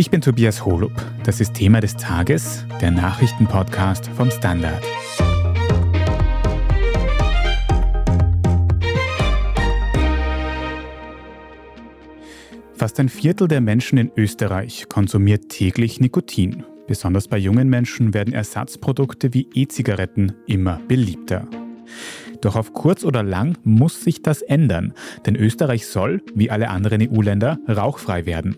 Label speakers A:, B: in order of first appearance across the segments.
A: Ich bin Tobias Holub. Das ist Thema des Tages, der Nachrichtenpodcast vom Standard. Fast ein Viertel der Menschen in Österreich konsumiert täglich Nikotin. Besonders bei jungen Menschen werden Ersatzprodukte wie E-Zigaretten immer beliebter. Doch auf kurz oder lang muss sich das ändern, denn Österreich soll, wie alle anderen EU-Länder, rauchfrei werden.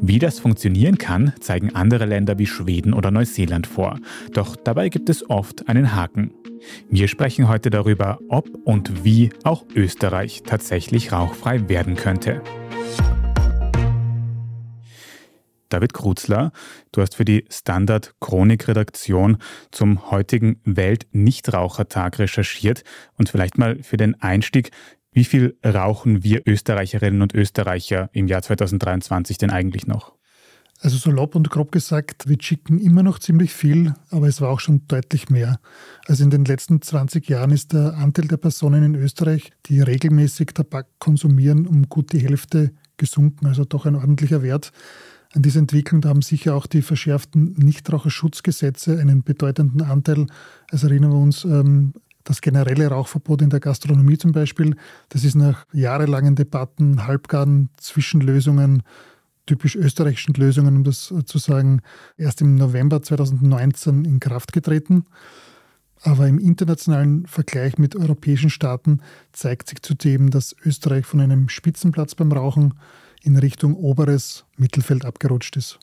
A: Wie das funktionieren kann, zeigen andere Länder wie Schweden oder Neuseeland vor. Doch dabei gibt es oft einen Haken. Wir sprechen heute darüber, ob und wie auch Österreich tatsächlich rauchfrei werden könnte. David Kruzler, du hast für die Standard Chronik Redaktion zum heutigen Welt-Nichtrauchertag recherchiert und vielleicht mal für den Einstieg, wie viel rauchen wir Österreicherinnen und Österreicher im Jahr 2023 denn eigentlich noch?
B: Also salopp und grob gesagt, wir chicken immer noch ziemlich viel, aber es war auch schon deutlich mehr. Also in den letzten 20 Jahren ist der Anteil der Personen in Österreich, die regelmäßig Tabak konsumieren, um gut die Hälfte gesunken, also doch ein ordentlicher Wert. An dieser Entwicklung haben sicher auch die verschärften Nichtraucherschutzgesetze einen bedeutenden Anteil. Also erinnern wir uns, ähm, das generelle Rauchverbot in der Gastronomie zum Beispiel, das ist nach jahrelangen Debatten, halbgaren Zwischenlösungen, typisch österreichischen Lösungen, um das zu sagen, erst im November 2019 in Kraft getreten. Aber im internationalen Vergleich mit europäischen Staaten zeigt sich zudem, dass Österreich von einem Spitzenplatz beim Rauchen in Richtung oberes Mittelfeld abgerutscht ist.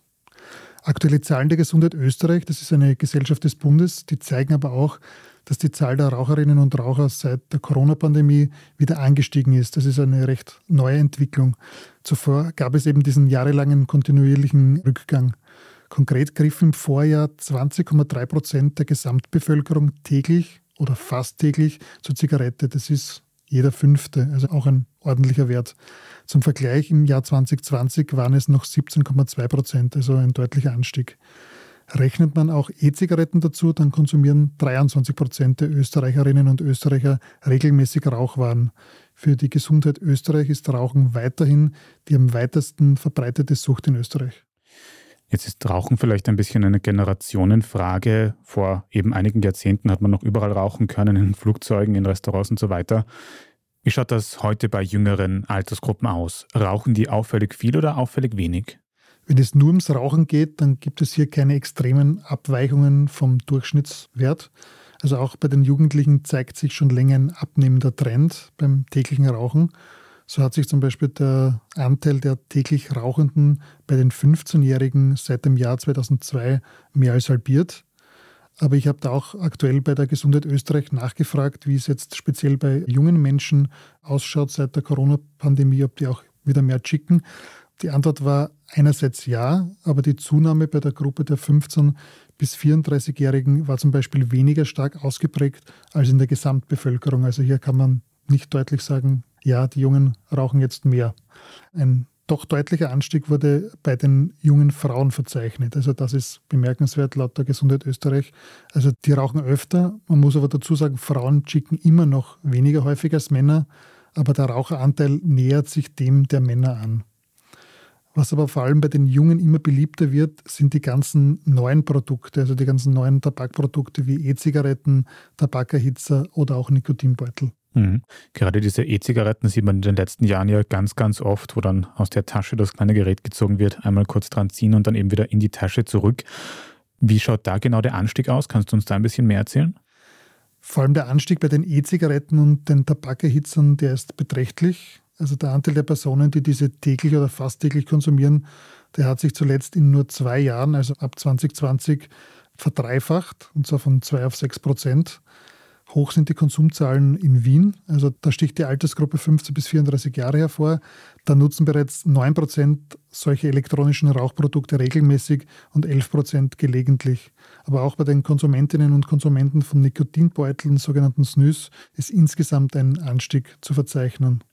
B: Aktuelle Zahlen der Gesundheit Österreich, das ist eine Gesellschaft des Bundes, die zeigen aber auch, dass die Zahl der Raucherinnen und Raucher seit der Corona-Pandemie wieder angestiegen ist. Das ist eine recht neue Entwicklung. Zuvor gab es eben diesen jahrelangen kontinuierlichen Rückgang. Konkret griffen im Vorjahr 20,3 Prozent der Gesamtbevölkerung täglich oder fast täglich zur Zigarette. Das ist jeder Fünfte, also auch ein ordentlicher Wert. Zum Vergleich im Jahr 2020 waren es noch 17,2 Prozent, also ein deutlicher Anstieg. Rechnet man auch E-Zigaretten dazu, dann konsumieren 23 Prozent der Österreicherinnen und Österreicher regelmäßig Rauchwaren. Für die Gesundheit Österreich ist Rauchen weiterhin die am weitesten verbreitete Sucht in Österreich.
A: Jetzt ist Rauchen vielleicht ein bisschen eine Generationenfrage. Vor eben einigen Jahrzehnten hat man noch überall rauchen können, in Flugzeugen, in Restaurants und so weiter. Wie schaut das heute bei jüngeren Altersgruppen aus? Rauchen die auffällig viel oder auffällig wenig?
B: Wenn es nur ums Rauchen geht, dann gibt es hier keine extremen Abweichungen vom Durchschnittswert. Also auch bei den Jugendlichen zeigt sich schon länger ein abnehmender Trend beim täglichen Rauchen. So hat sich zum Beispiel der Anteil der täglich Rauchenden bei den 15-Jährigen seit dem Jahr 2002 mehr als halbiert. Aber ich habe da auch aktuell bei der Gesundheit Österreich nachgefragt, wie es jetzt speziell bei jungen Menschen ausschaut seit der Corona-Pandemie, ob die auch wieder mehr chicken. Die Antwort war einerseits ja, aber die Zunahme bei der Gruppe der 15- bis 34-Jährigen war zum Beispiel weniger stark ausgeprägt als in der Gesamtbevölkerung. Also hier kann man nicht deutlich sagen, ja, die Jungen rauchen jetzt mehr. Ein doch deutlicher Anstieg wurde bei den jungen Frauen verzeichnet. Also das ist bemerkenswert laut der Gesundheit Österreich. Also die rauchen öfter. Man muss aber dazu sagen, Frauen chicken immer noch weniger häufig als Männer, aber der Raucheranteil nähert sich dem der Männer an. Was aber vor allem bei den Jungen immer beliebter wird, sind die ganzen neuen Produkte, also die ganzen neuen Tabakprodukte wie E-Zigaretten, Tabakerhitzer oder auch Nikotinbeutel.
A: Mhm. Gerade diese E-Zigaretten sieht man in den letzten Jahren ja ganz, ganz oft, wo dann aus der Tasche das kleine Gerät gezogen wird, einmal kurz dran ziehen und dann eben wieder in die Tasche zurück. Wie schaut da genau der Anstieg aus? Kannst du uns da ein bisschen mehr erzählen?
B: Vor allem der Anstieg bei den E-Zigaretten und den Tabakerhitzern, der ist beträchtlich. Also der Anteil der Personen, die diese täglich oder fast täglich konsumieren, der hat sich zuletzt in nur zwei Jahren, also ab 2020, verdreifacht, und zwar von zwei auf sechs Prozent. Hoch sind die Konsumzahlen in Wien. Also da sticht die Altersgruppe 15 bis 34 Jahre hervor. Da nutzen bereits 9 Prozent solche elektronischen Rauchprodukte regelmäßig und 11 Prozent gelegentlich. Aber auch bei den Konsumentinnen und Konsumenten von Nikotinbeuteln, sogenannten Snus, ist insgesamt ein Anstieg zu verzeichnen.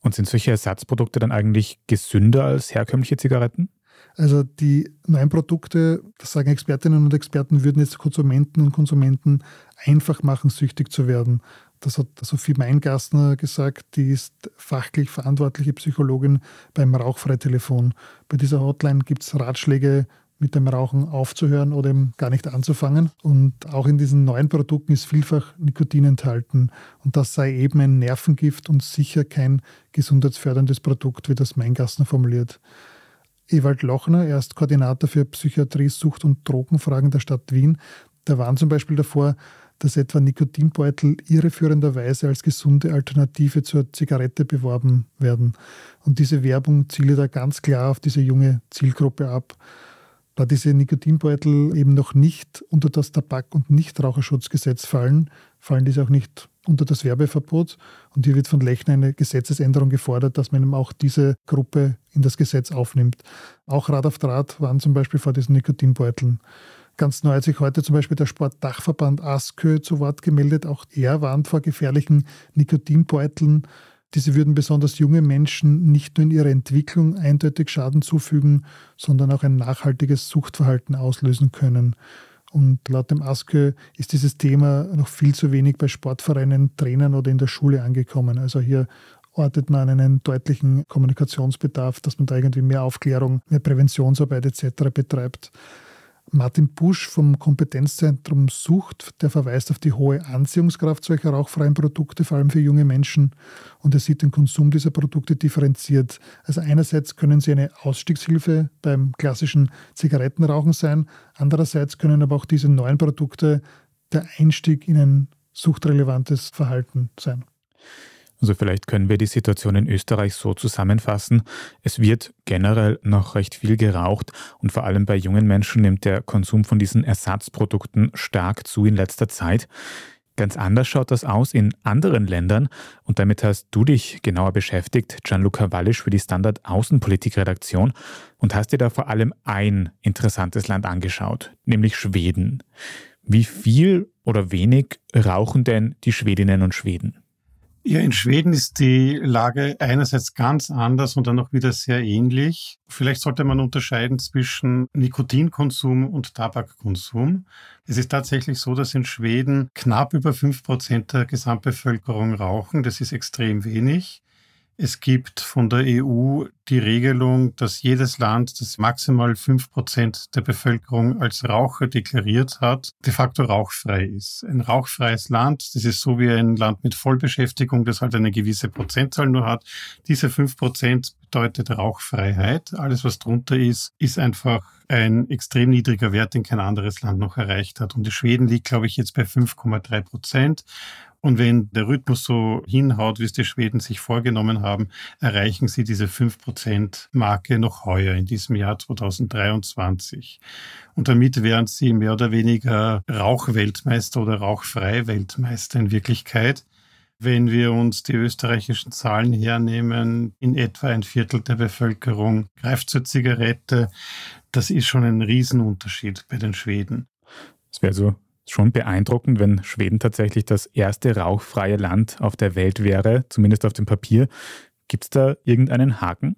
A: Und sind solche Ersatzprodukte dann eigentlich gesünder als herkömmliche Zigaretten?
B: Also die neuen Produkte, das sagen Expertinnen und Experten, würden jetzt Konsumenten und Konsumenten einfach machen, süchtig zu werden. Das hat Sophie Meingassner gesagt, die ist fachlich verantwortliche Psychologin beim Rauchfreitelefon. Bei dieser Hotline gibt es Ratschläge, mit dem Rauchen aufzuhören oder eben gar nicht anzufangen. Und auch in diesen neuen Produkten ist vielfach Nikotin enthalten. Und das sei eben ein Nervengift und sicher kein gesundheitsförderndes Produkt, wie das Meingassner formuliert. Ewald Lochner, er ist Koordinator für Psychiatrie, Sucht und Drogenfragen der Stadt Wien. Der warnt zum Beispiel davor, dass etwa Nikotinbeutel irreführenderweise als gesunde Alternative zur Zigarette beworben werden. Und diese Werbung ziele da ganz klar auf diese junge Zielgruppe ab. Da diese Nikotinbeutel eben noch nicht unter das Tabak- und Nichtraucherschutzgesetz fallen, fallen diese auch nicht unter das Werbeverbot. Und hier wird von Lechner eine Gesetzesänderung gefordert, dass man eben auch diese Gruppe in das Gesetz aufnimmt. Auch Rad auf Draht waren zum Beispiel vor diesen Nikotinbeuteln. Ganz neu hat sich heute zum Beispiel der Sportdachverband ASKÖ zu Wort gemeldet. Auch er warnt vor gefährlichen Nikotinbeuteln. Diese würden besonders junge Menschen nicht nur in ihrer Entwicklung eindeutig Schaden zufügen, sondern auch ein nachhaltiges Suchtverhalten auslösen können. Und laut dem ASKÖ ist dieses Thema noch viel zu wenig bei Sportvereinen, Trainern oder in der Schule angekommen. Also hier ortet man einen deutlichen Kommunikationsbedarf, dass man da irgendwie mehr Aufklärung, mehr Präventionsarbeit etc. betreibt. Martin Busch vom Kompetenzzentrum Sucht, der verweist auf die hohe Anziehungskraft solcher rauchfreien Produkte, vor allem für junge Menschen. Und er sieht den Konsum dieser Produkte differenziert. Also einerseits können sie eine Ausstiegshilfe beim klassischen Zigarettenrauchen sein, andererseits können aber auch diese neuen Produkte der Einstieg in ein suchtrelevantes Verhalten sein.
A: Also vielleicht können wir die Situation in Österreich so zusammenfassen. Es wird generell noch recht viel geraucht und vor allem bei jungen Menschen nimmt der Konsum von diesen Ersatzprodukten stark zu in letzter Zeit. Ganz anders schaut das aus in anderen Ländern und damit hast du dich genauer beschäftigt, Gianluca Wallisch für die Standard Außenpolitik-Redaktion und hast dir da vor allem ein interessantes Land angeschaut, nämlich Schweden. Wie viel oder wenig rauchen denn die Schwedinnen und Schweden?
C: Ja, in Schweden ist die Lage einerseits ganz anders und dann auch wieder sehr ähnlich. Vielleicht sollte man unterscheiden zwischen Nikotinkonsum und Tabakkonsum. Es ist tatsächlich so, dass in Schweden knapp über fünf Prozent der Gesamtbevölkerung rauchen. Das ist extrem wenig. Es gibt von der EU die Regelung, dass jedes Land, das maximal fünf Prozent der Bevölkerung als Raucher deklariert hat, de facto rauchfrei ist. Ein rauchfreies Land, das ist so wie ein Land mit Vollbeschäftigung, das halt eine gewisse Prozentzahl nur hat. Diese fünf Prozent bedeutet Rauchfreiheit. Alles, was drunter ist, ist einfach ein extrem niedriger Wert, den kein anderes Land noch erreicht hat. Und die Schweden liegt, glaube ich, jetzt bei 5,3 Prozent. Und wenn der Rhythmus so hinhaut, wie es die Schweden sich vorgenommen haben, erreichen sie diese 5%-Marke noch heuer in diesem Jahr 2023. Und damit wären sie mehr oder weniger Rauchweltmeister oder Rauchfrei-Weltmeister in Wirklichkeit. Wenn wir uns die österreichischen Zahlen hernehmen, in etwa ein Viertel der Bevölkerung greift zur Zigarette. Das ist schon ein Riesenunterschied bei den Schweden.
A: Das wäre so schon beeindruckend, wenn Schweden tatsächlich das erste rauchfreie Land auf der Welt wäre, zumindest auf dem Papier. Gibt es da irgendeinen Haken?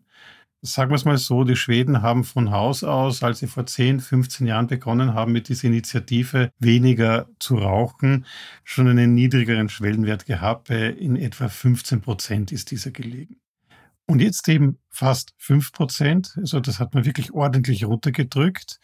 C: Sagen wir es mal so, die Schweden haben von Haus aus, als sie vor 10, 15 Jahren begonnen haben, mit dieser Initiative weniger zu rauchen, schon einen niedrigeren Schwellenwert gehabt. In etwa 15 Prozent ist dieser gelegen. Und jetzt eben fast 5 Prozent. Also das hat man wirklich ordentlich runtergedrückt.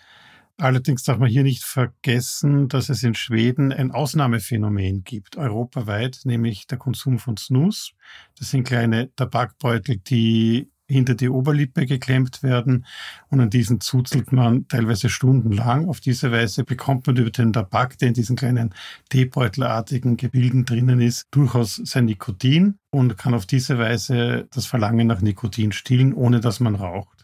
C: Allerdings darf man hier nicht vergessen, dass es in Schweden ein Ausnahmephänomen gibt, europaweit, nämlich der Konsum von Snus. Das sind kleine Tabakbeutel, die hinter die Oberlippe geklemmt werden und an diesen zuzelt man teilweise stundenlang. Auf diese Weise bekommt man über den Tabak, der in diesen kleinen Teebeutelartigen Gebilden drinnen ist, durchaus sein Nikotin und kann auf diese Weise das Verlangen nach Nikotin stillen, ohne dass man raucht.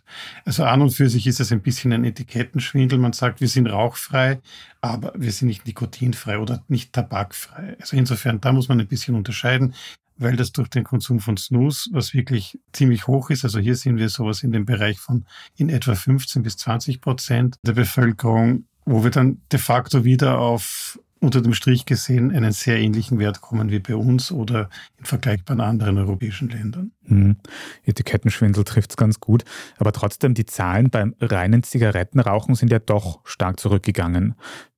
C: Also an und für sich ist es ein bisschen ein Etikettenschwindel. Man sagt, wir sind rauchfrei, aber wir sind nicht nikotinfrei oder nicht tabakfrei. Also insofern, da muss man ein bisschen unterscheiden, weil das durch den Konsum von Snus, was wirklich ziemlich hoch ist, also hier sehen wir sowas in dem Bereich von in etwa 15 bis 20 Prozent der Bevölkerung, wo wir dann de facto wieder auf unter dem Strich gesehen einen sehr ähnlichen Wert kommen wie bei uns oder in vergleichbaren anderen europäischen Ländern.
A: Hm. Etikettenschwindel trifft es ganz gut. Aber trotzdem, die Zahlen beim reinen Zigarettenrauchen sind ja doch stark zurückgegangen.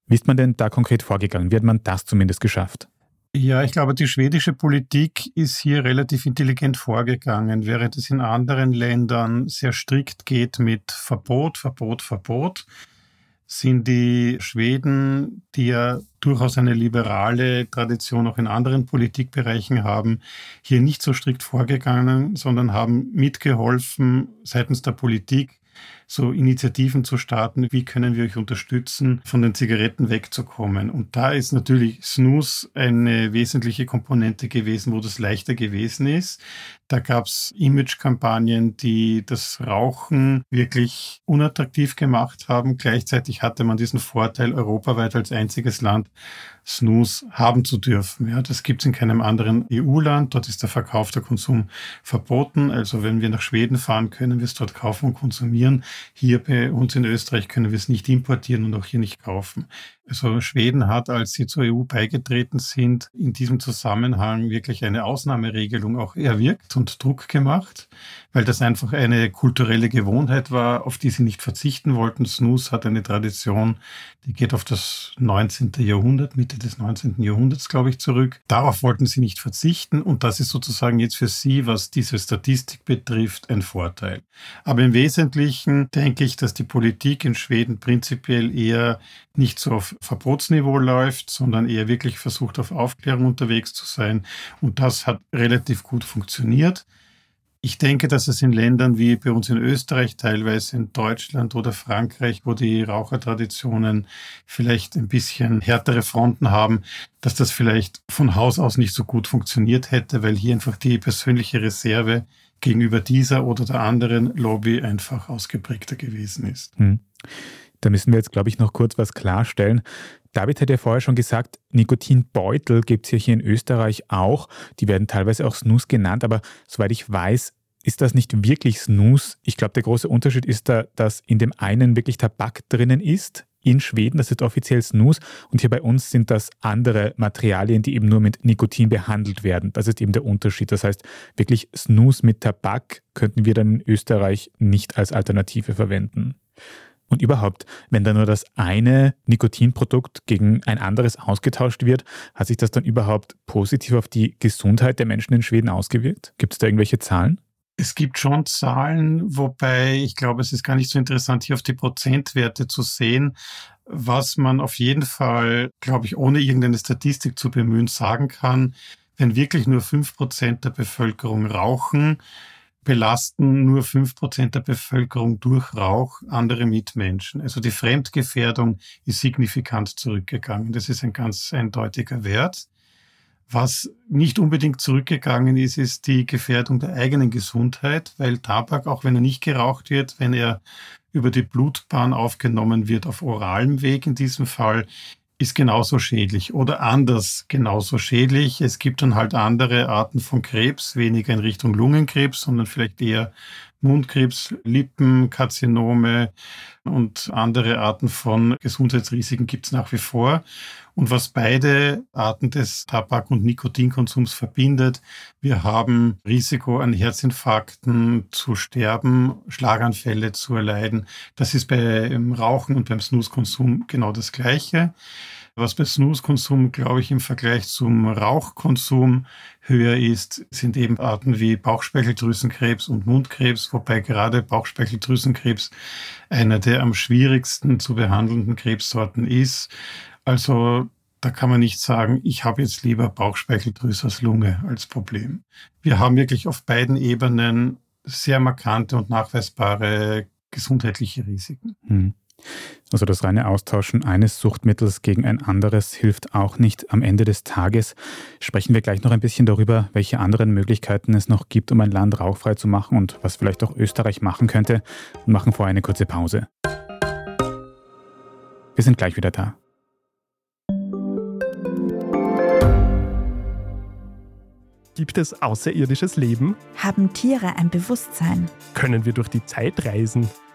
A: Wie ist man denn da konkret vorgegangen? Wie hat man das zumindest geschafft?
C: Ja, ich glaube, die schwedische Politik ist hier relativ intelligent vorgegangen, während es in anderen Ländern sehr strikt geht mit Verbot, Verbot, Verbot sind die Schweden, die ja durchaus eine liberale Tradition auch in anderen Politikbereichen haben, hier nicht so strikt vorgegangen, sondern haben mitgeholfen seitens der Politik, so Initiativen zu starten, wie können wir euch unterstützen, von den Zigaretten wegzukommen. Und da ist natürlich Snus eine wesentliche Komponente gewesen, wo das leichter gewesen ist. Da gab es Image-Kampagnen, die das Rauchen wirklich unattraktiv gemacht haben. Gleichzeitig hatte man diesen Vorteil, europaweit als einziges Land Snus haben zu dürfen. Ja, das gibt es in keinem anderen EU-Land. Dort ist der Verkauf, der Konsum verboten. Also wenn wir nach Schweden fahren, können wir es dort kaufen und konsumieren. Hier bei uns in Österreich können wir es nicht importieren und auch hier nicht kaufen. Also Schweden hat, als sie zur EU beigetreten sind, in diesem Zusammenhang wirklich eine Ausnahmeregelung auch erwirkt und Druck gemacht, weil das einfach eine kulturelle Gewohnheit war, auf die sie nicht verzichten wollten. Snus hat eine Tradition, die geht auf das 19. Jahrhundert, Mitte des 19. Jahrhunderts, glaube ich, zurück. Darauf wollten sie nicht verzichten und das ist sozusagen jetzt für sie, was diese Statistik betrifft, ein Vorteil. Aber im Wesentlichen denke ich, dass die Politik in Schweden prinzipiell eher nicht so auf Verbotsniveau läuft, sondern eher wirklich versucht, auf Aufklärung unterwegs zu sein. Und das hat relativ gut funktioniert. Ich denke, dass es in Ländern wie bei uns in Österreich, teilweise in Deutschland oder Frankreich, wo die Rauchertraditionen vielleicht ein bisschen härtere Fronten haben, dass das vielleicht von Haus aus nicht so gut funktioniert hätte, weil hier einfach die persönliche Reserve gegenüber dieser oder der anderen Lobby einfach ausgeprägter gewesen ist. Hm.
A: Da müssen wir jetzt, glaube ich, noch kurz was klarstellen. David hat ja vorher schon gesagt, Nikotinbeutel gibt es ja hier in Österreich auch. Die werden teilweise auch Snus genannt, aber soweit ich weiß, ist das nicht wirklich Snus. Ich glaube, der große Unterschied ist da, dass in dem einen wirklich Tabak drinnen ist. In Schweden, das ist offiziell Snus und hier bei uns sind das andere Materialien, die eben nur mit Nikotin behandelt werden. Das ist eben der Unterschied. Das heißt, wirklich Snus mit Tabak könnten wir dann in Österreich nicht als Alternative verwenden. Und überhaupt, wenn da nur das eine Nikotinprodukt gegen ein anderes ausgetauscht wird, hat sich das dann überhaupt positiv auf die Gesundheit der Menschen in Schweden ausgewirkt? Gibt es da irgendwelche Zahlen?
C: Es gibt schon Zahlen, wobei ich glaube, es ist gar nicht so interessant, hier auf die Prozentwerte zu sehen. Was man auf jeden Fall, glaube ich, ohne irgendeine Statistik zu bemühen, sagen kann, wenn wirklich nur fünf Prozent der Bevölkerung rauchen, belasten nur fünf Prozent der Bevölkerung durch Rauch andere Mitmenschen. Also die Fremdgefährdung ist signifikant zurückgegangen. Das ist ein ganz eindeutiger Wert. Was nicht unbedingt zurückgegangen ist, ist die Gefährdung der eigenen Gesundheit, weil Tabak, auch wenn er nicht geraucht wird, wenn er über die Blutbahn aufgenommen wird, auf oralem Weg in diesem Fall, ist genauso schädlich oder anders genauso schädlich. Es gibt dann halt andere Arten von Krebs, weniger in Richtung Lungenkrebs, sondern vielleicht eher Mundkrebs, Lippenkarzinome und andere Arten von Gesundheitsrisiken gibt es nach wie vor. Und was beide Arten des Tabak- und Nikotinkonsums verbindet, wir haben Risiko an Herzinfarkten zu sterben, Schlaganfälle zu erleiden. Das ist beim Rauchen und beim Snuskonsum genau das Gleiche. Was bei Snuskonsum, glaube ich, im Vergleich zum Rauchkonsum höher ist, sind eben Arten wie Bauchspeicheldrüsenkrebs und Mundkrebs, wobei gerade Bauchspeicheldrüsenkrebs einer der am schwierigsten zu behandelnden Krebssorten ist. Also da kann man nicht sagen, ich habe jetzt lieber Bauchspeicheldrüse als Lunge als Problem. Wir haben wirklich auf beiden Ebenen sehr markante und nachweisbare gesundheitliche Risiken. Hm.
A: Also das reine Austauschen eines Suchtmittels gegen ein anderes hilft auch nicht. Am Ende des Tages sprechen wir gleich noch ein bisschen darüber, welche anderen Möglichkeiten es noch gibt, um ein Land rauchfrei zu machen und was vielleicht auch Österreich machen könnte und machen vorher eine kurze Pause. Wir sind gleich wieder da.
D: Gibt es außerirdisches Leben?
E: Haben Tiere ein Bewusstsein?
D: Können wir durch die Zeit reisen?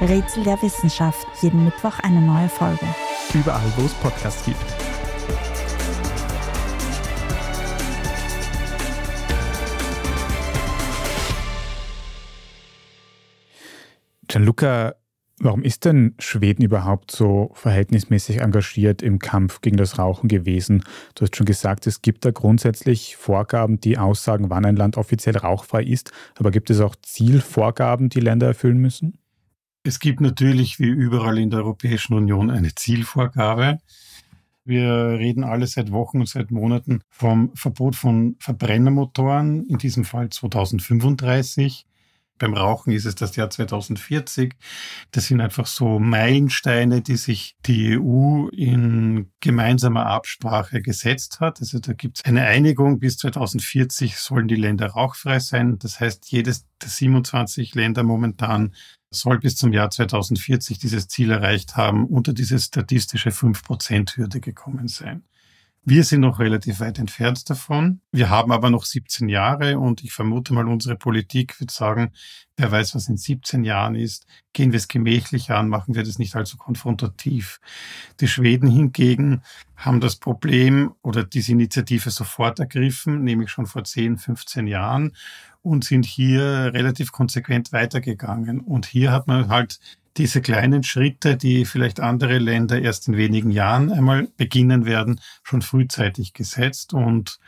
E: Rätsel der Wissenschaft. Jeden Mittwoch eine neue Folge.
D: Überall, wo es Podcasts gibt.
A: Gianluca, warum ist denn Schweden überhaupt so verhältnismäßig engagiert im Kampf gegen das Rauchen gewesen? Du hast schon gesagt, es gibt da grundsätzlich Vorgaben, die aussagen, wann ein Land offiziell rauchfrei ist. Aber gibt es auch Zielvorgaben, die Länder erfüllen müssen?
C: Es gibt natürlich wie überall in der Europäischen Union eine Zielvorgabe. Wir reden alle seit Wochen und seit Monaten vom Verbot von Verbrennermotoren, in diesem Fall 2035. Beim Rauchen ist es das Jahr 2040. Das sind einfach so Meilensteine, die sich die EU in gemeinsamer Absprache gesetzt hat. Also da gibt es eine Einigung, bis 2040 sollen die Länder rauchfrei sein. Das heißt, jedes der 27 Länder momentan soll bis zum Jahr 2040 dieses Ziel erreicht haben, unter diese statistische 5%-Hürde gekommen sein. Wir sind noch relativ weit entfernt davon. Wir haben aber noch 17 Jahre und ich vermute mal, unsere Politik wird sagen, wer weiß, was in 17 Jahren ist, gehen wir es gemächlich an, machen wir das nicht allzu konfrontativ. Die Schweden hingegen haben das Problem oder diese Initiative sofort ergriffen, nämlich schon vor 10, 15 Jahren und sind hier relativ konsequent weitergegangen. Und hier hat man halt diese kleinen Schritte, die vielleicht andere Länder erst in wenigen Jahren einmal beginnen werden, schon frühzeitig gesetzt. Und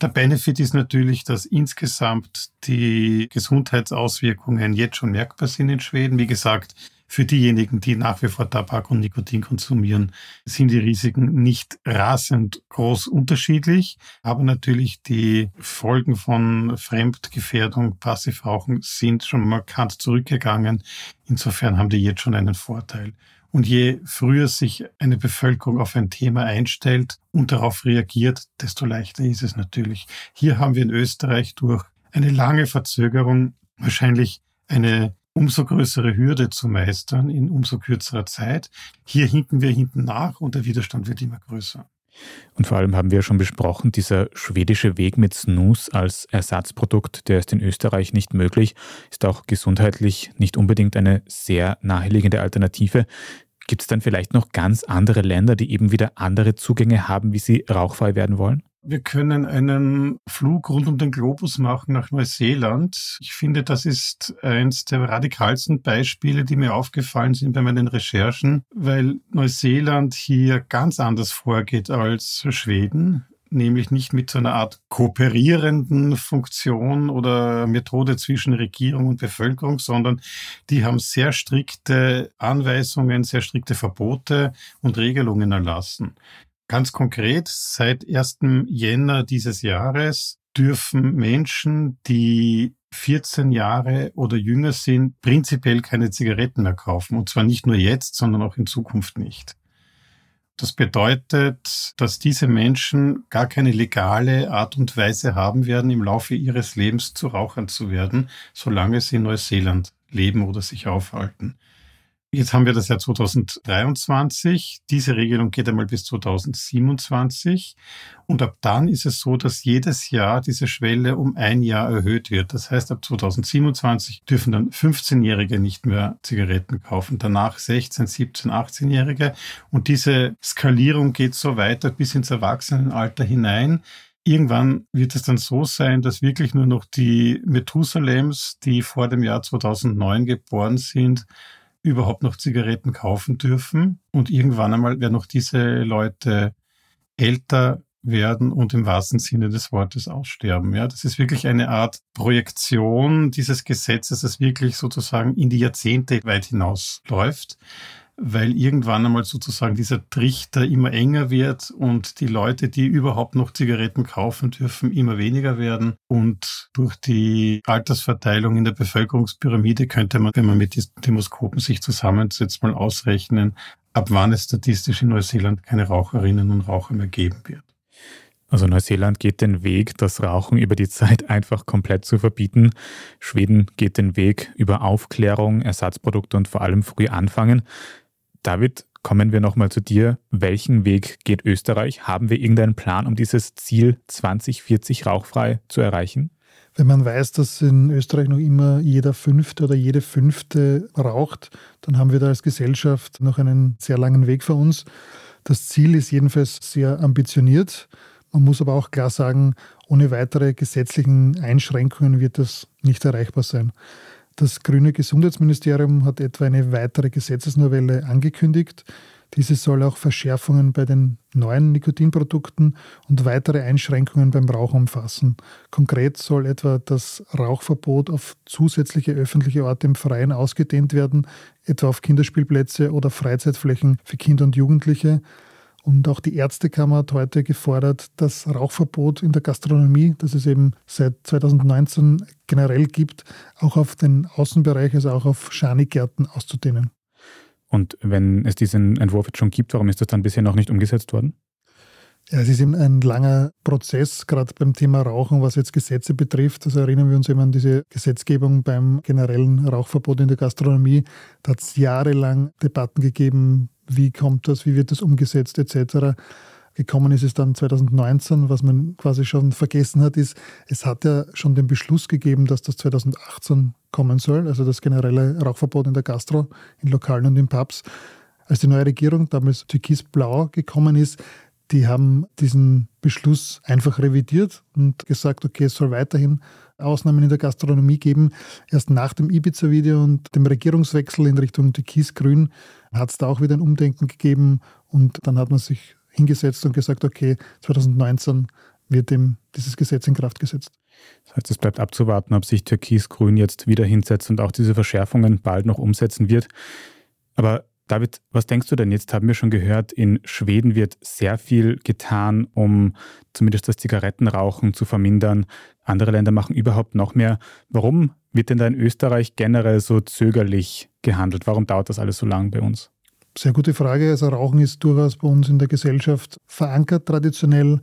C: der Benefit ist natürlich, dass insgesamt die Gesundheitsauswirkungen jetzt schon merkbar sind in Schweden. Wie gesagt, für diejenigen, die nach wie vor Tabak und Nikotin konsumieren, sind die Risiken nicht rasend groß unterschiedlich. Aber natürlich die Folgen von Fremdgefährdung, Passivrauchen sind schon markant zurückgegangen. Insofern haben die jetzt schon einen Vorteil. Und je früher sich eine Bevölkerung auf ein Thema einstellt und darauf reagiert, desto leichter ist es natürlich. Hier haben wir in Österreich durch eine lange Verzögerung wahrscheinlich eine umso größere Hürde zu meistern in umso kürzerer Zeit. Hier hinken wir hinten nach und der Widerstand wird immer größer.
A: Und vor allem haben wir schon besprochen, dieser schwedische Weg mit Snus als Ersatzprodukt, der ist in Österreich nicht möglich, ist auch gesundheitlich nicht unbedingt eine sehr naheliegende Alternative. Gibt es dann vielleicht noch ganz andere Länder, die eben wieder andere Zugänge haben, wie sie rauchfrei werden wollen?
C: Wir können einen Flug rund um den Globus machen nach Neuseeland. Ich finde, das ist eines der radikalsten Beispiele, die mir aufgefallen sind bei meinen Recherchen, weil Neuseeland hier ganz anders vorgeht als Schweden nämlich nicht mit so einer Art kooperierenden Funktion oder Methode zwischen Regierung und Bevölkerung, sondern die haben sehr strikte Anweisungen, sehr strikte Verbote und Regelungen erlassen. Ganz konkret, seit 1. Jänner dieses Jahres dürfen Menschen, die 14 Jahre oder jünger sind, prinzipiell keine Zigaretten mehr kaufen. Und zwar nicht nur jetzt, sondern auch in Zukunft nicht. Das bedeutet, dass diese Menschen gar keine legale Art und Weise haben werden, im Laufe ihres Lebens zu Rauchern zu werden, solange sie in Neuseeland leben oder sich aufhalten. Jetzt haben wir das Jahr 2023. Diese Regelung geht einmal bis 2027. Und ab dann ist es so, dass jedes Jahr diese Schwelle um ein Jahr erhöht wird. Das heißt, ab 2027 dürfen dann 15-Jährige nicht mehr Zigaretten kaufen, danach 16, 17, 18-Jährige. Und diese Skalierung geht so weiter bis ins Erwachsenenalter hinein. Irgendwann wird es dann so sein, dass wirklich nur noch die Methusalems, die vor dem Jahr 2009 geboren sind, überhaupt noch Zigaretten kaufen dürfen. Und irgendwann einmal werden auch diese Leute älter werden und im wahrsten Sinne des Wortes aussterben. Ja, das ist wirklich eine Art Projektion dieses Gesetzes, das wirklich sozusagen in die Jahrzehnte weit hinausläuft weil irgendwann einmal sozusagen dieser Trichter immer enger wird und die Leute, die überhaupt noch Zigaretten kaufen dürfen, immer weniger werden. Und durch die Altersverteilung in der Bevölkerungspyramide könnte man, wenn man mit diesen Demoskopen sich zusammensetzt, mal ausrechnen, ab wann es statistisch in Neuseeland keine Raucherinnen und Raucher mehr geben wird.
A: Also Neuseeland geht den Weg, das Rauchen über die Zeit einfach komplett zu verbieten. Schweden geht den Weg über Aufklärung, Ersatzprodukte und vor allem früh anfangen. David, kommen wir nochmal zu dir. Welchen Weg geht Österreich? Haben wir irgendeinen Plan, um dieses Ziel 2040 rauchfrei zu erreichen?
B: Wenn man weiß, dass in Österreich noch immer jeder Fünfte oder jede Fünfte raucht, dann haben wir da als Gesellschaft noch einen sehr langen Weg vor uns. Das Ziel ist jedenfalls sehr ambitioniert. Man muss aber auch klar sagen, ohne weitere gesetzlichen Einschränkungen wird das nicht erreichbar sein. Das grüne Gesundheitsministerium hat etwa eine weitere Gesetzesnovelle angekündigt. Diese soll auch Verschärfungen bei den neuen Nikotinprodukten und weitere Einschränkungen beim Rauch umfassen. Konkret soll etwa das Rauchverbot auf zusätzliche öffentliche Orte im Freien ausgedehnt werden, etwa auf Kinderspielplätze oder Freizeitflächen für Kinder und Jugendliche. Und auch die Ärztekammer hat heute gefordert, das Rauchverbot in der Gastronomie, das es eben seit 2019 generell gibt, auch auf den Außenbereich, also auch auf Schanigärten auszudehnen.
A: Und wenn es diesen Entwurf jetzt schon gibt, warum ist das dann bisher noch nicht umgesetzt worden?
B: Ja, es ist eben ein langer Prozess, gerade beim Thema Rauchen, was jetzt Gesetze betrifft. Also erinnern wir uns eben an diese Gesetzgebung beim generellen Rauchverbot in der Gastronomie. Da hat es jahrelang Debatten gegeben, wie kommt das, wie wird das umgesetzt etc. Gekommen ist es dann 2019, was man quasi schon vergessen hat, ist, es hat ja schon den Beschluss gegeben, dass das 2018 kommen soll, also das generelle Rauchverbot in der Gastro, in Lokalen und in Pubs. Als die neue Regierung damals türkisblau gekommen ist, die haben diesen Beschluss einfach revidiert und gesagt, okay, es soll weiterhin Ausnahmen in der Gastronomie geben. Erst nach dem Ibiza-Video und dem Regierungswechsel in Richtung Türkis-Grün hat es da auch wieder ein Umdenken gegeben und dann hat man sich hingesetzt und gesagt, okay, 2019 wird dem dieses Gesetz in Kraft gesetzt.
A: Das heißt, es bleibt abzuwarten, ob sich Türkis-Grün jetzt wieder hinsetzt und auch diese Verschärfungen bald noch umsetzen wird. Aber David, was denkst du denn? Jetzt haben wir schon gehört, in Schweden wird sehr viel getan, um zumindest das Zigarettenrauchen zu vermindern. Andere Länder machen überhaupt noch mehr. Warum wird denn da in Österreich generell so zögerlich gehandelt? Warum dauert das alles so lang bei uns?
B: Sehr gute Frage. Also Rauchen ist durchaus bei uns in der Gesellschaft verankert traditionell.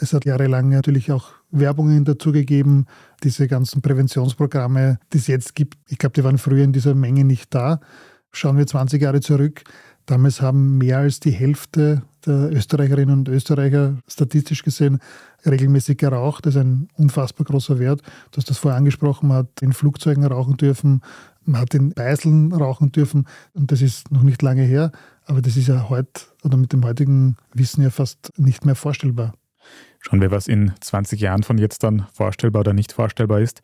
B: Es hat jahrelang natürlich auch Werbungen dazu gegeben. Diese ganzen Präventionsprogramme, die es jetzt gibt, ich glaube, die waren früher in dieser Menge nicht da. Schauen wir 20 Jahre zurück. Damals haben mehr als die Hälfte der Österreicherinnen und Österreicher statistisch gesehen regelmäßig geraucht. Das ist ein unfassbar großer Wert. Du hast das vorher angesprochen, man hat in Flugzeugen rauchen dürfen, man hat in Beiseln rauchen dürfen und das ist noch nicht lange her, aber das ist ja heute oder mit dem heutigen Wissen ja fast nicht mehr vorstellbar.
A: Schauen wir, was in 20 Jahren von jetzt dann vorstellbar oder nicht vorstellbar ist.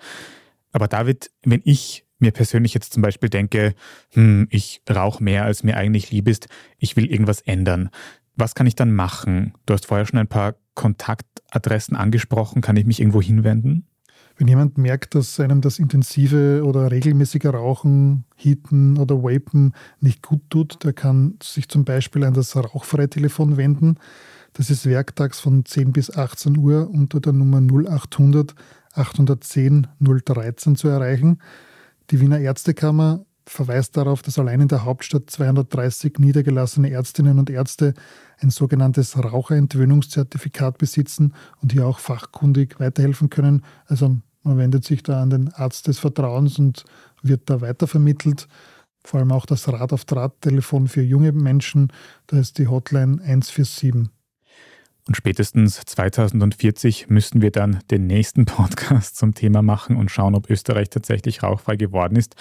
A: Aber David, wenn ich mir persönlich jetzt zum Beispiel denke, hm, ich rauche mehr, als mir eigentlich lieb ist, ich will irgendwas ändern. Was kann ich dann machen? Du hast vorher schon ein paar Kontaktadressen angesprochen. Kann ich mich irgendwo hinwenden?
B: Wenn jemand merkt, dass einem das intensive oder regelmäßige Rauchen, Heaten oder Vapen nicht gut tut, der kann sich zum Beispiel an das Rauchfreitelefon wenden. Das ist werktags von 10 bis 18 Uhr unter der Nummer 0800 810 013 zu erreichen. Die Wiener Ärztekammer verweist darauf, dass allein in der Hauptstadt 230 niedergelassene Ärztinnen und Ärzte ein sogenanntes Raucherentwöhnungszertifikat besitzen und hier auch fachkundig weiterhelfen können. Also man wendet sich da an den Arzt des Vertrauens und wird da weitervermittelt. Vor allem auch das Rad auf Draht-Telefon für junge Menschen, da ist die Hotline 147.
A: Und spätestens 2040 müssten wir dann den nächsten Podcast zum Thema machen und schauen, ob Österreich tatsächlich rauchfrei geworden ist.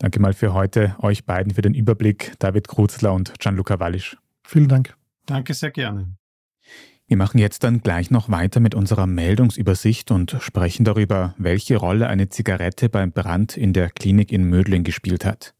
A: Danke mal für heute euch beiden für den Überblick, David Kruzler und Gianluca Wallisch.
B: Vielen Dank.
C: Danke sehr gerne.
A: Wir machen jetzt dann gleich noch weiter mit unserer Meldungsübersicht und sprechen darüber, welche Rolle eine Zigarette beim Brand in der Klinik in Mödling gespielt hat.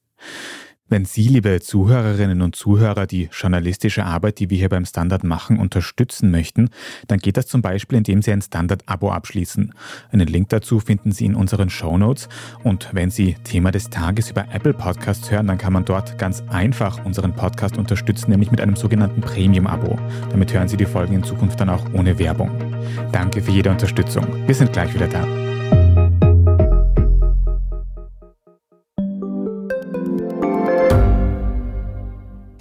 A: Wenn Sie, liebe Zuhörerinnen und Zuhörer, die journalistische Arbeit, die wir hier beim Standard machen, unterstützen möchten, dann geht das zum Beispiel, indem Sie ein Standard-Abo abschließen. Einen Link dazu finden Sie in unseren Show Notes. Und wenn Sie Thema des Tages über Apple Podcasts hören, dann kann man dort ganz einfach unseren Podcast unterstützen, nämlich mit einem sogenannten Premium-Abo. Damit hören Sie die Folgen in Zukunft dann auch ohne Werbung. Danke für jede Unterstützung. Wir sind gleich wieder da.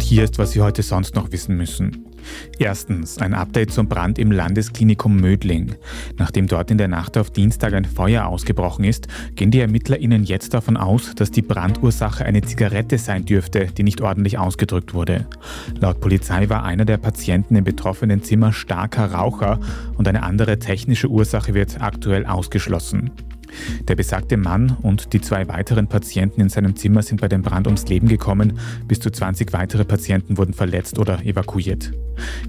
A: Und hier ist, was Sie heute sonst noch wissen müssen. Erstens ein Update zum Brand im Landesklinikum Mödling. Nachdem dort in der Nacht auf Dienstag ein Feuer ausgebrochen ist, gehen die ErmittlerInnen jetzt davon aus, dass die Brandursache eine Zigarette sein dürfte, die nicht ordentlich ausgedrückt wurde. Laut Polizei war einer der Patienten im betroffenen Zimmer starker Raucher und eine andere technische Ursache wird aktuell ausgeschlossen. Der besagte Mann und die zwei weiteren Patienten in seinem Zimmer sind bei dem Brand ums Leben gekommen. Bis zu 20 weitere Patienten wurden verletzt oder evakuiert.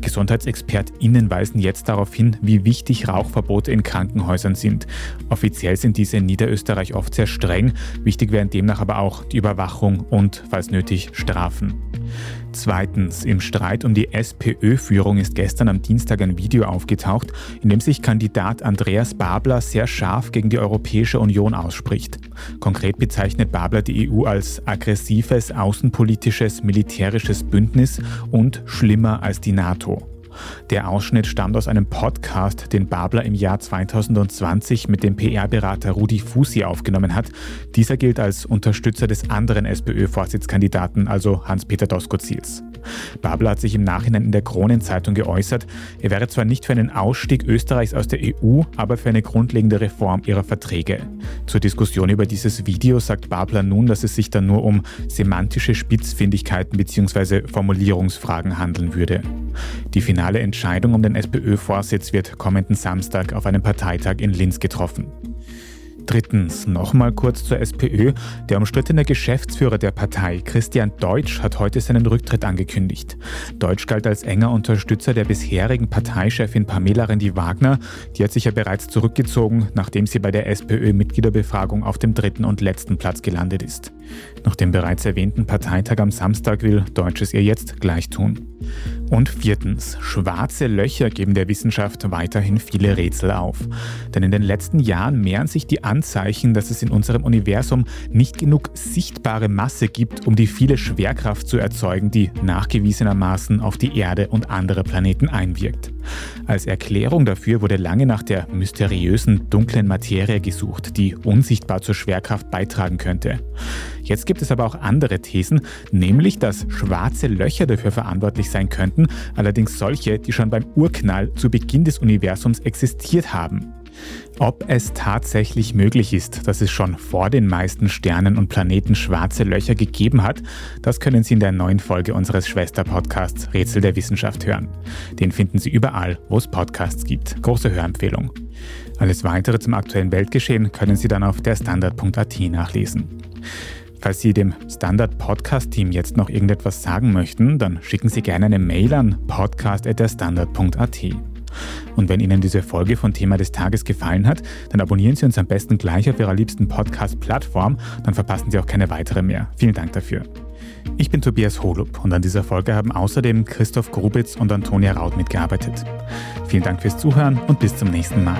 A: GesundheitsexpertInnen weisen jetzt darauf hin, wie wichtig Rauchverbote in Krankenhäusern sind. Offiziell sind diese in Niederösterreich oft sehr streng. Wichtig wären demnach aber auch die Überwachung und, falls nötig, Strafen. Zweitens, im Streit um die SPÖ-Führung ist gestern am Dienstag ein Video aufgetaucht, in dem sich Kandidat Andreas Babler sehr scharf gegen die Europäische Union ausspricht. Konkret bezeichnet Babler die EU als aggressives außenpolitisches militärisches Bündnis und schlimmer als die NATO. Der Ausschnitt stammt aus einem Podcast, den Babler im Jahr 2020 mit dem PR-Berater Rudi Fusi aufgenommen hat. Dieser gilt als Unterstützer des anderen SPÖ-Vorsitzkandidaten, also Hans-Peter Doskozils. Babler hat sich im Nachhinein in der Kronenzeitung geäußert, er wäre zwar nicht für einen Ausstieg Österreichs aus der EU, aber für eine grundlegende Reform ihrer Verträge. Zur Diskussion über dieses Video sagt Babler nun, dass es sich dann nur um semantische Spitzfindigkeiten bzw. Formulierungsfragen handeln würde. Die finale Entscheidung um den SPÖ-Vorsitz wird kommenden Samstag auf einem Parteitag in Linz getroffen. Drittens, nochmal kurz zur SPÖ. Der umstrittene Geschäftsführer der Partei, Christian Deutsch, hat heute seinen Rücktritt angekündigt. Deutsch galt als enger Unterstützer der bisherigen Parteichefin Pamela Rendi-Wagner. Die hat sich ja bereits zurückgezogen, nachdem sie bei der SPÖ-Mitgliederbefragung auf dem dritten und letzten Platz gelandet ist. Nach dem bereits erwähnten Parteitag am Samstag will Deutsch es ihr jetzt gleich tun. Und viertens, schwarze Löcher geben der Wissenschaft weiterhin viele Rätsel auf. Denn in den letzten Jahren mehren sich die Anzeichen, dass es in unserem Universum nicht genug sichtbare Masse gibt, um die viele Schwerkraft zu erzeugen, die nachgewiesenermaßen auf die Erde und andere Planeten einwirkt. Als Erklärung dafür wurde lange nach der mysteriösen dunklen Materie gesucht, die unsichtbar zur Schwerkraft beitragen könnte. Jetzt gibt es aber auch andere Thesen, nämlich dass schwarze Löcher dafür verantwortlich sein könnten, allerdings solche, die schon beim Urknall zu Beginn des Universums existiert haben. Ob es tatsächlich möglich ist, dass es schon vor den meisten Sternen und Planeten schwarze Löcher gegeben hat, das können Sie in der neuen Folge unseres Schwester-Podcasts Rätsel der Wissenschaft hören. Den finden Sie überall, wo es Podcasts gibt. Große Hörempfehlung. Alles weitere zum aktuellen Weltgeschehen können Sie dann auf der Standard.at nachlesen. Falls Sie dem Standard Podcast Team jetzt noch irgendetwas sagen möchten, dann schicken Sie gerne eine Mail an podcast@derstandard.at. Und wenn Ihnen diese Folge von Thema des Tages gefallen hat, dann abonnieren Sie uns am besten gleich auf Ihrer liebsten Podcast-Plattform, dann verpassen Sie auch keine weitere mehr. Vielen Dank dafür. Ich bin Tobias Holub und an dieser Folge haben außerdem Christoph Grubitz und Antonia Raut mitgearbeitet. Vielen Dank fürs Zuhören und bis zum nächsten Mal.